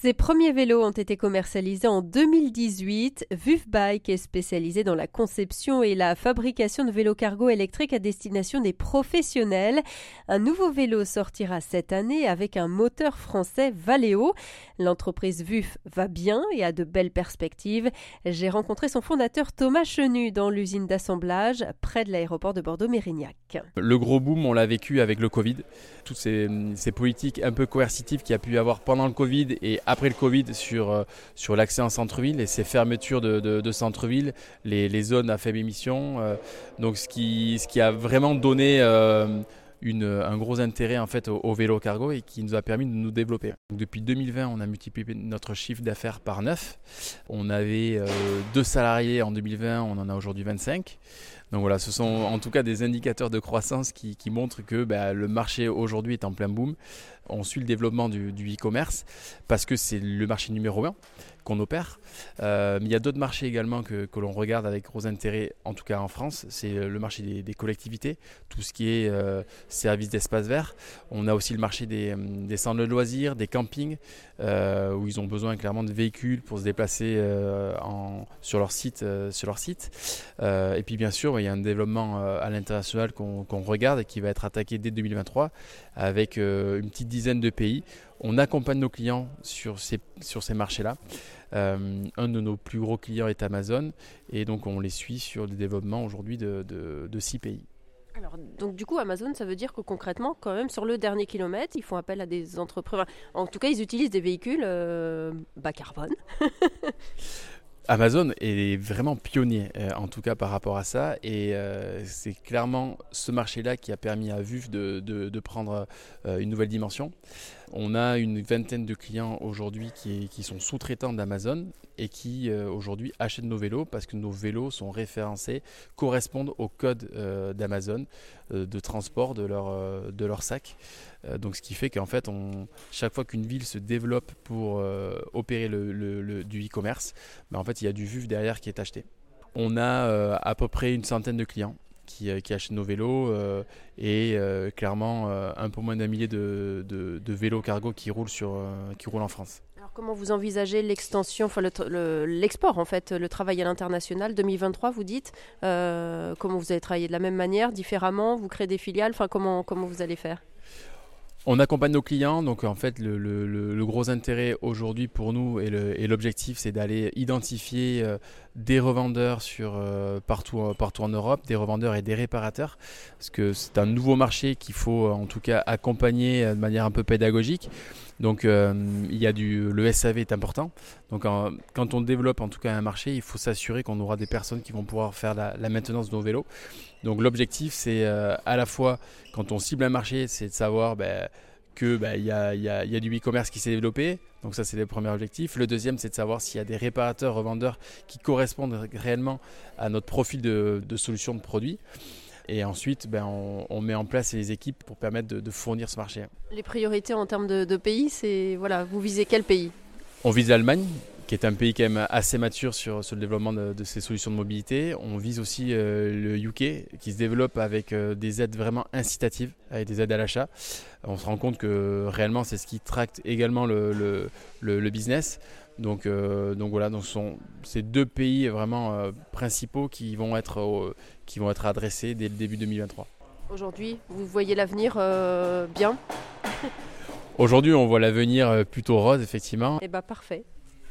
Ses premiers vélos ont été commercialisés en 2018. VUF Bike est spécialisé dans la conception et la fabrication de vélos cargo électriques à destination des professionnels. Un nouveau vélo sortira cette année avec un moteur français Valeo. L'entreprise VUF va bien et a de belles perspectives. J'ai rencontré son fondateur Thomas Chenu dans l'usine d'assemblage près de l'aéroport de Bordeaux-Mérignac. Le gros boom, on l'a vécu avec le Covid. Toutes ces, politiques un peu coercitives qu'il y a pu y avoir pendant le Covid et après le Covid sur, euh, sur l'accès en centre-ville et ces fermetures de, de, centre-ville, les, zones à faible émission. Euh, donc ce qui, ce qui a vraiment donné euh, une, un gros intérêt en fait au, vélo cargo et qui nous a permis de nous développer. depuis 2020, on a multiplié notre chiffre d'affaires par 9. On avait deux salariés en 2020, on en a aujourd'hui 25. Donc voilà, ce sont en tout cas des indicateurs de croissance qui, montrent que bah, le marché aujourd'hui est en plein boom. On suit le développement du e-commerce parce que c'est le marché numéro un qu'on opère. Euh, il y a d'autres marchés également que, l'on regarde avec gros intérêt, en tout cas en France. C'est le marché des, collectivités, tout ce qui est euh, services d'espace vert. On a aussi le marché des, centres de loisirs, des campings, euh, où ils ont besoin clairement de véhicules pour se déplacer sur leur site. sur leur site. et puis bien sûr, il y a un développement à l'international qu'on regarde et qui va être attaqué dès 2023 avec une petite dizaine de pays on accompagne nos clients sur ces, marchés-là. Euh, un de nos plus gros clients est Amazon et donc on les suit sur le développement aujourd'hui de, six pays. Alors, donc du coup, Amazon, ça veut dire que concrètement, quand même, sur le dernier kilomètre, ils font appel à des entreprises. En tout cas, ils utilisent des véhicules euh, bas carbone. Amazon est vraiment pionnier, euh, en tout cas par rapport à ça, et euh, c'est clairement ce marché-là qui a permis à VUF de, prendre euh, une nouvelle dimension. On a une vingtaine de clients aujourd'hui qui, sont sous-traitants d'Amazon et qui aujourd'hui achètent nos vélos parce que nos vélos sont référencés, correspondent au code d'Amazon de transport de leur, sac. donc ce qui fait qu'en fait, chaque fois qu'une ville se développe pour opérer du e-commerce, ben, en fait, il y a du VUF derrière qui est acheté. On a euh, à peu près une centaine de clients qui, euh, achètent nos vélos euh, et clairement un peu moins d'un millier de, vélos cargo qui roulent, sur, qui roulent en France. Alors comment vous envisagez l'extension, enfin l'export en fait, le travail à l'international 2023 vous dites Comment vous allez travailler de la même manière, différemment Vous créez des filiales Enfin comment, comment vous allez faire? On accompagne nos clients, donc en fait le, gros intérêt aujourd'hui pour nous et l'objectif c'est d'aller identifier euh, des revendeurs sur, euh, partout, partout en Europe, des revendeurs et des réparateurs, parce que c'est un nouveau marché qu'il faut en tout cas accompagner de manière un peu pédagogique. Donc euh, il y a du, le SAV est important. Donc quand on développe en tout cas un marché, il faut s'assurer qu'on aura des personnes qui vont pouvoir faire la, maintenance de nos vélos. Donc l'objectif c'est à la fois quand on cible un marché, c'est de savoir ben, bah, y, a, y, a, y, a, du e-commerce qui s'est développé. Donc ça, c'est le premier objectif. Le deuxième, c'est de savoir s'il y a des réparateurs, revendeurs qui correspondent réellement à notre profil de, de solution de produit. Et ensuite, ben, on, met en place les équipes pour permettre de, fournir ce marché. Les priorités en termes de, de pays, c'est voilà, vous visez quel pays? On vise l'Allemagne, qui est un pays quand même assez mature sur, le développement de, ces solutions de mobilité. On vise aussi euh, le UK qui se développe avec euh, des aides vraiment incitatives, avec des aides à l'achat. On se rend compte que réellement c'est ce qui tracte également le, le, business. Donc, euh, donc voilà, donc ce sont ces deux pays vraiment principaux qui vont, être, qui vont être adressés dès le début 2023. Aujourd'hui, vous voyez l'avenir bien? Aujourd'hui, on voit l'avenir plutôt rose, effectivement. Eh bien, parfait.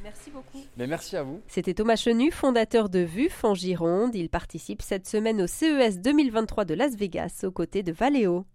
Merci beaucoup. Mais merci à vous. C'était Thomas Chenu, fondateur de VUF en Gironde. Il participe cette semaine au CES 2023 de Las Vegas aux côtés de Valeo.